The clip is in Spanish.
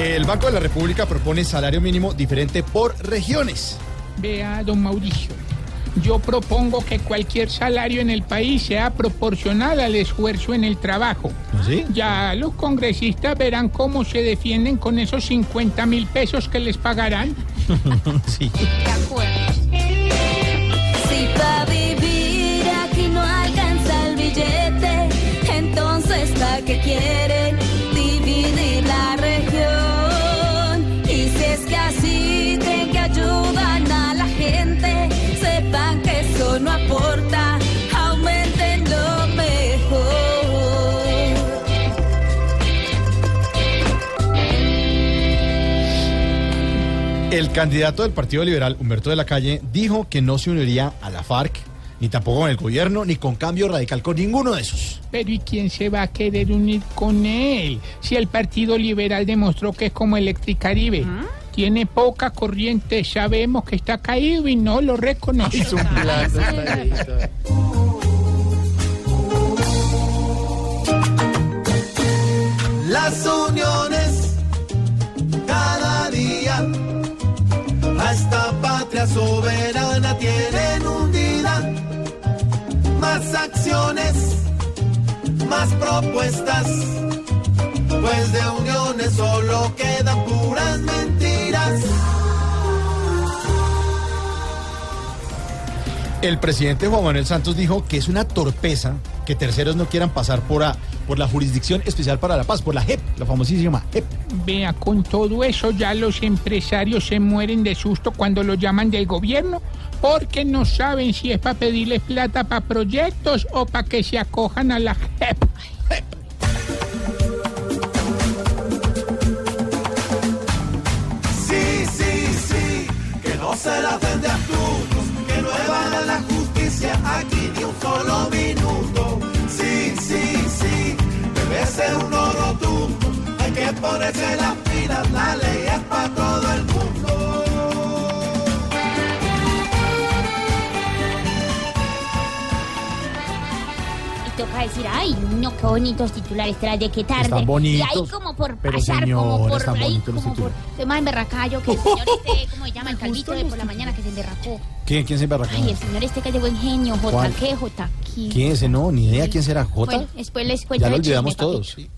El Banco de la República propone salario mínimo diferente por regiones. Vea, don Mauricio, yo propongo que cualquier salario en el país sea proporcional al esfuerzo en el trabajo. ¿Sí? Ya los congresistas verán cómo se defienden con esos 50 mil pesos que les pagarán. Sí. De acuerdo. El candidato del Partido Liberal, Humberto de la Calle, dijo que no se uniría a la FARC, ni tampoco con el gobierno, ni con cambio radical, con ninguno de esos. Pero ¿y quién se va a querer unir con él? Si el Partido Liberal demostró que es como Electricaribe. Tiene poca corriente, sabemos que está caído y no lo reconoce. Soberana tienen hundida más acciones, más propuestas, pues de uniones solo quedan puras mentiras. El presidente Juan Manuel Santos dijo que es una torpeza que terceros no quieran pasar por, a- por la Jurisdicción Especial para la Paz, por la JEP, la famosísima JEP. Vea, con todo eso ya los empresarios se mueren de susto cuando lo llaman del gobierno porque no saben si es para pedirles plata para proyectos o para que se acojan a la JEP. Sí, sí, sí, que no se la den de astutos, que no evadan la justicia aquí ni un solo minuto. Que ponerse las pilas, la ley es para todo el mundo. Y toca decir, ay, no, qué bonitos titulares trae de qué tarde. Están bonitos, Y ahí como por pero pasar, señora, como por ahí, como por... más emberracayo que el señor este, ¿cómo se llama? El calvito de por la mañana que se emberracó. ¿Quién, quién se embarracó? Ay, el señor este que es de buen genio. J. ¿Qué? J. ¿Quién es ese? No, ni idea quién será. ¿Jota? Bueno, después les cuento ya lo olvidamos papito. todos. sí.